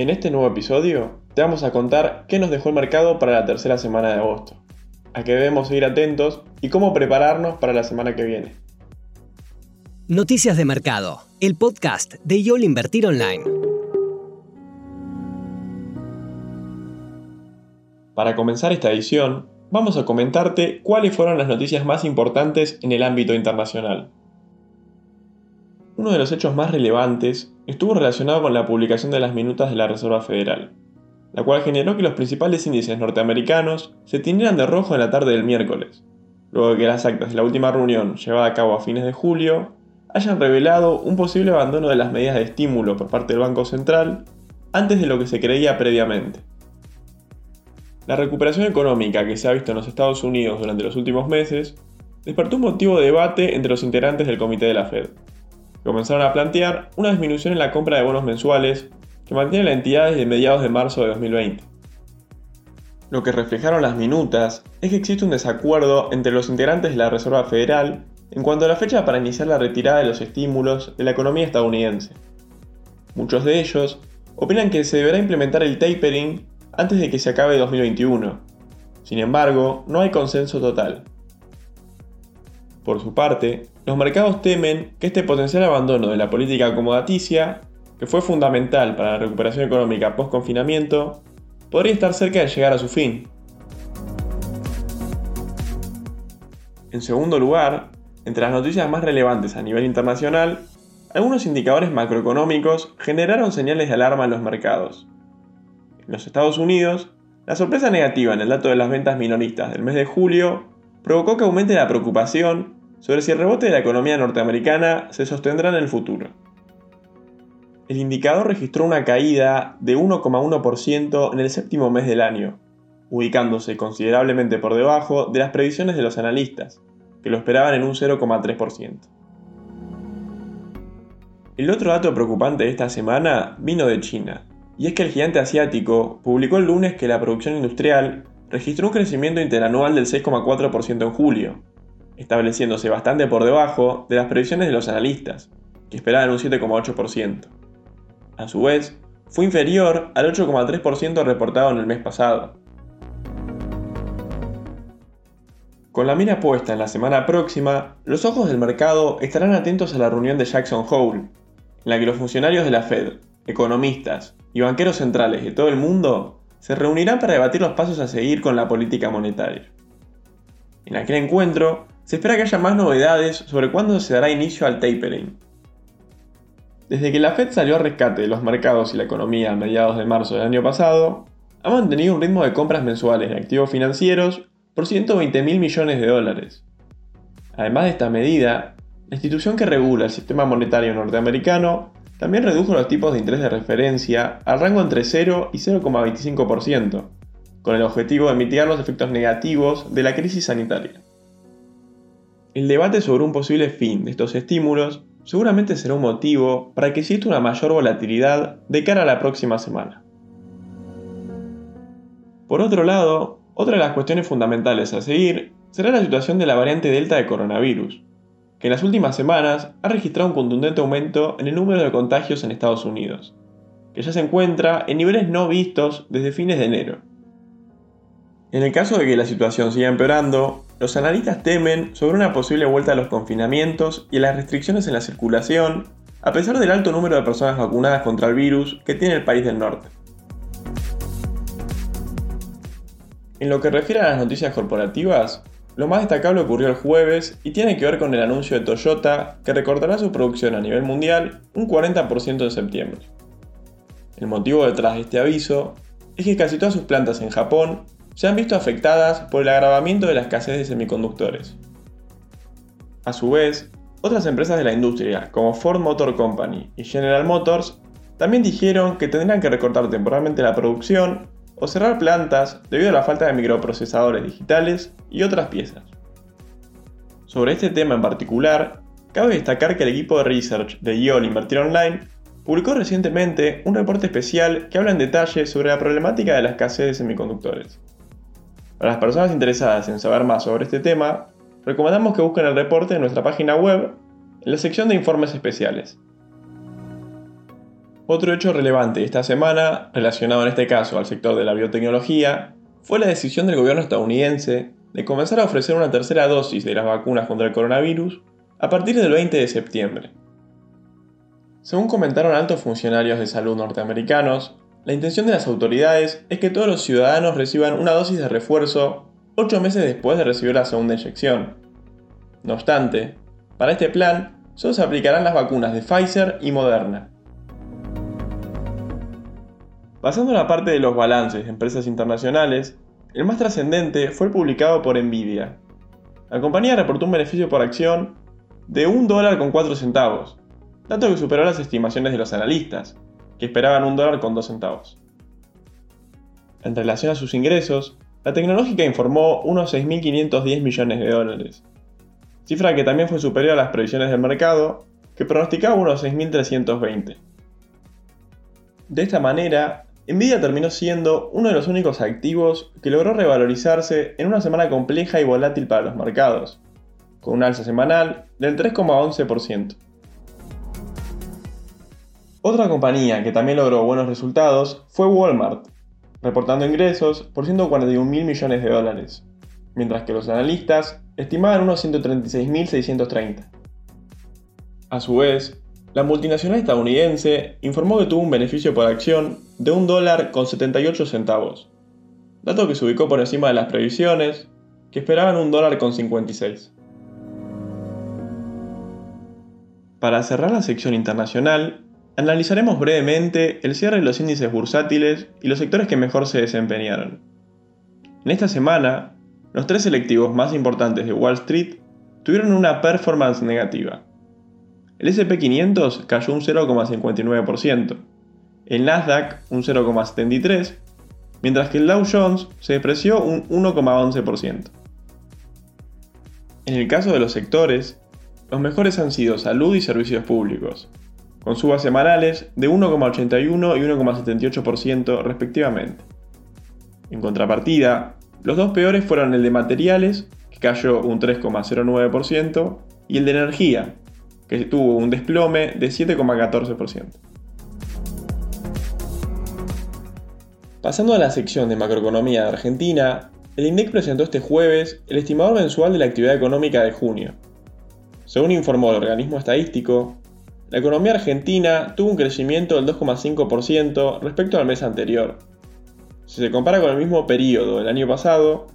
En este nuevo episodio te vamos a contar qué nos dejó el mercado para la tercera semana de agosto, a qué debemos seguir atentos y cómo prepararnos para la semana que viene. Noticias de Mercado, el podcast de YOL Invertir Online. Para comenzar esta edición, vamos a comentarte cuáles fueron las noticias más importantes en el ámbito internacional. Uno de los hechos más relevantes estuvo relacionado con la publicación de las minutas de la Reserva Federal, la cual generó que los principales índices norteamericanos se tinieran de rojo en la tarde del miércoles, luego de que las actas de la última reunión llevada a cabo a fines de julio hayan revelado un posible abandono de las medidas de estímulo por parte del Banco Central antes de lo que se creía previamente. La recuperación económica que se ha visto en los Estados Unidos durante los últimos meses despertó un motivo de debate entre los integrantes del comité de la Fed. Comenzaron a plantear una disminución en la compra de bonos mensuales que mantiene la entidad desde mediados de marzo de 2020. Lo que reflejaron las minutas es que existe un desacuerdo entre los integrantes de la Reserva Federal en cuanto a la fecha para iniciar la retirada de los estímulos de la economía estadounidense. Muchos de ellos opinan que se deberá implementar el tapering antes de que se acabe 2021. Sin embargo, no hay consenso total. Por su parte, los mercados temen que este potencial abandono de la política acomodaticia, que fue fundamental para la recuperación económica post-confinamiento, podría estar cerca de llegar a su fin. En segundo lugar, entre las noticias más relevantes a nivel internacional, algunos indicadores macroeconómicos generaron señales de alarma en los mercados. En los Estados Unidos, la sorpresa negativa en el dato de las ventas minoristas del mes de julio provocó que aumente la preocupación sobre si el rebote de la economía norteamericana se sostendrá en el futuro. El indicador registró una caída de 1,1% en el séptimo mes del año, ubicándose considerablemente por debajo de las previsiones de los analistas, que lo esperaban en un 0,3%. El otro dato preocupante de esta semana vino de China, y es que el gigante asiático publicó el lunes que la producción industrial registró un crecimiento interanual del 6,4% en julio, estableciéndose bastante por debajo de las previsiones de los analistas, que esperaban un 7,8%. A su vez, fue inferior al 8,3% reportado en el mes pasado. Con la mira puesta en la semana próxima, los ojos del mercado estarán atentos a la reunión de Jackson Hole, en la que los funcionarios de la Fed, economistas y banqueros centrales de todo el mundo se reunirán para debatir los pasos a seguir con la política monetaria. En aquel encuentro, se espera que haya más novedades sobre cuándo se dará inicio al tapering. Desde que la Fed salió a rescate de los mercados y la economía a mediados de marzo del año pasado, ha mantenido un ritmo de compras mensuales de activos financieros por 120 mil millones de dólares. Además de esta medida, la institución que regula el sistema monetario norteamericano también redujo los tipos de interés de referencia al rango entre 0 y 0,25%, con el objetivo de mitigar los efectos negativos de la crisis sanitaria. El debate sobre un posible fin de estos estímulos seguramente será un motivo para que exista una mayor volatilidad de cara a la próxima semana. Por otro lado, otra de las cuestiones fundamentales a seguir será la situación de la variante Delta de coronavirus, que en las últimas semanas ha registrado un contundente aumento en el número de contagios en Estados Unidos, que ya se encuentra en niveles no vistos desde fines de enero. En el caso de que la situación siga empeorando, los analistas temen sobre una posible vuelta a los confinamientos y a las restricciones en la circulación, a pesar del alto número de personas vacunadas contra el virus que tiene el país del norte. En lo que refiere a las noticias corporativas, lo más destacable ocurrió el jueves y tiene que ver con el anuncio de Toyota que recortará su producción a nivel mundial un 40% en septiembre. El motivo detrás de este aviso es que casi todas sus plantas en Japón se han visto afectadas por el agravamiento de la escasez de semiconductores. A su vez, otras empresas de la industria, como Ford Motor Company y General Motors, también dijeron que tendrán que recortar temporalmente la producción o cerrar plantas debido a la falta de microprocesadores digitales y otras piezas. Sobre este tema en particular, cabe destacar que el equipo de research de IOL Invertir Online publicó recientemente un reporte especial que habla en detalle sobre la problemática de la escasez de semiconductores. Para las personas interesadas en saber más sobre este tema, recomendamos que busquen el reporte en nuestra página web en la sección de informes especiales. Otro hecho relevante esta semana, relacionado en este caso al sector de la biotecnología, fue la decisión del gobierno estadounidense de comenzar a ofrecer una tercera dosis de las vacunas contra el coronavirus a partir del 20 de septiembre. Según comentaron altos funcionarios de salud norteamericanos, la intención de las autoridades es que todos los ciudadanos reciban una dosis de refuerzo 8 meses después de recibir la segunda inyección. No obstante, para este plan solo se aplicarán las vacunas de Pfizer y Moderna. Pasando a la parte de los balances de empresas internacionales, el más trascendente fue el publicado por Nvidia. La compañía reportó un beneficio por acción de 1 dólar con 4 centavos, dato que superó las estimaciones de los analistas, que esperaban 1 dólar con 2 centavos. En relación a sus ingresos, la tecnológica informó unos 6.510 millones de dólares, cifra que también fue superior a las previsiones del mercado, que pronosticaba unos 6.320. De esta manera, Nvidia terminó siendo uno de los únicos activos que logró revalorizarse en una semana compleja y volátil para los mercados, con un alza semanal del 3,11%. Otra compañía que también logró buenos resultados fue Walmart, reportando ingresos por 141 mil millones de dólares, mientras que los analistas estimaban unos 136.630. A su vez, la multinacional estadounidense informó que tuvo un beneficio por acción de un dólar con 78 centavos, dato que se ubicó por encima de las previsiones, que esperaban un dólar con 56. Para cerrar la sección internacional, analizaremos brevemente el cierre de los índices bursátiles y los sectores que mejor se desempeñaron. En esta semana, los tres selectivos más importantes de Wall Street tuvieron una performance negativa. El SP500 cayó un 0,59%, el Nasdaq un 0,73%, mientras que el Dow Jones se depreció un 1,11%. En el caso de los sectores, los mejores han sido salud y servicios públicos, con subas semanales de 1,81 y 1,78% respectivamente. En contrapartida, los dos peores fueron el de materiales, que cayó un 3,09%, y el de energía, que tuvo un desplome de 7,14%. Pasando a la sección de macroeconomía de Argentina, el INDEC presentó este jueves el estimador mensual de la actividad económica de junio. Según informó el organismo estadístico, la economía argentina tuvo un crecimiento del 2,5% respecto al mes anterior. Si se compara con el mismo periodo del año pasado,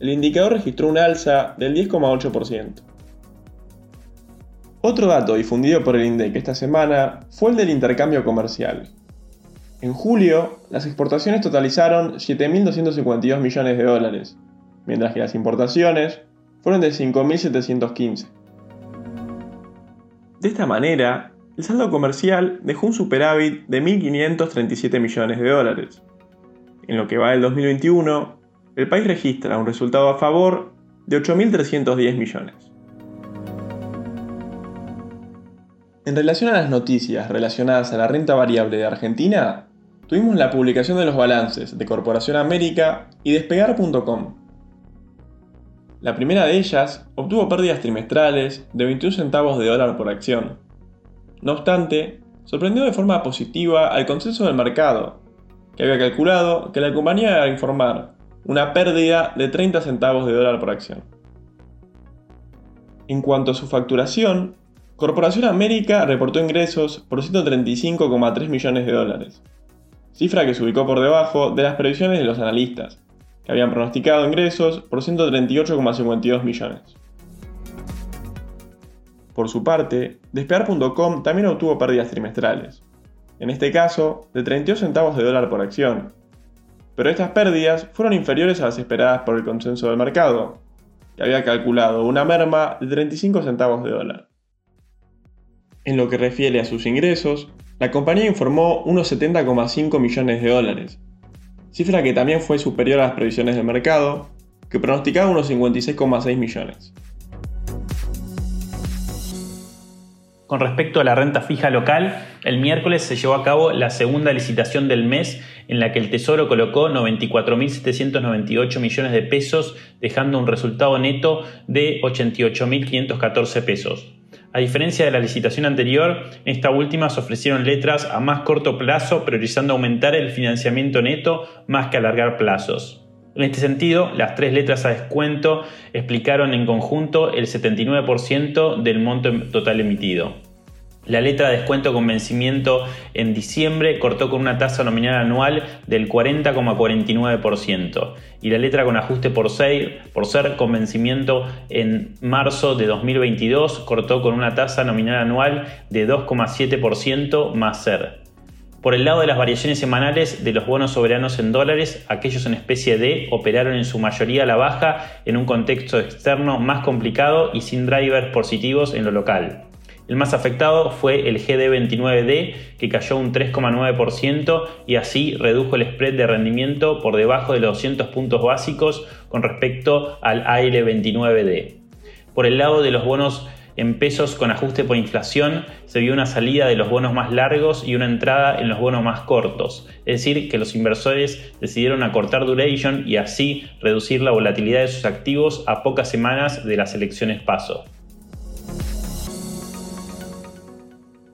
el indicador registró un alza del 10,8%. Otro dato difundido por el INDEC esta semana fue el del intercambio comercial. En julio, las exportaciones totalizaron 7.252 millones de dólares, mientras que las importaciones fueron de 5.715. De esta manera, el saldo comercial dejó un superávit de 1.537 millones de dólares. En lo que va del 2021, el país registra un resultado a favor de 8.310 millones. En relación a las noticias relacionadas a la renta variable de Argentina, tuvimos la publicación de los balances de Corporación América y Despegar.com. La primera de ellas obtuvo pérdidas trimestrales de 21 centavos de dólar por acción. No obstante, sorprendió de forma positiva al consenso del mercado, que había calculado que la compañía iba a informar una pérdida de 30 centavos de dólar por acción. En cuanto a su facturación, Corporación América reportó ingresos por 135,3 millones de dólares, cifra que se ubicó por debajo de las previsiones de los analistas, que habían pronosticado ingresos por 138,52 millones. Por su parte, Despegar.com también obtuvo pérdidas trimestrales, en este caso de 32 centavos de dólar por acción, pero estas pérdidas fueron inferiores a las esperadas por el consenso del mercado, que había calculado una merma de 35 centavos de dólar. En lo que refiere a sus ingresos, la compañía informó unos 70,5 millones de dólares, cifra que también fue superior a las previsiones del mercado, que pronosticaba unos 56,6 millones. Con respecto a la renta fija local, el miércoles se llevó a cabo la segunda licitación del mes en la que el Tesoro colocó 94.798 millones de pesos, dejando un resultado neto de 88.514 pesos A diferencia de la licitación anterior, en esta última se ofrecieron letras a más corto plazo, priorizando aumentar el financiamiento neto más que alargar plazos. En este sentido, las tres letras a descuento explicaron en conjunto el 79% del monto total emitido. La letra de descuento con vencimiento en diciembre cortó con una tasa nominal anual del 40,49% y la letra con ajuste por, por ser con vencimiento en marzo de 2022 cortó con una tasa nominal anual de 2,7% más ser. Por el lado de las variaciones semanales de los bonos soberanos en dólares, aquellos en especie D operaron en su mayoría a la baja en un contexto externo más complicado y sin drivers positivos en lo local. El más afectado fue el GD29D, que cayó un 3,9% y así redujo el spread de rendimiento por debajo de los 200 puntos básicos con respecto al AL29D. Por el lado de los bonos en pesos con ajuste por inflación, se vio una salida de los bonos más largos y una entrada en los bonos más cortos, es decir, que los inversores decidieron acortar duration y así reducir la volatilidad de sus activos a pocas semanas de las elecciones paso.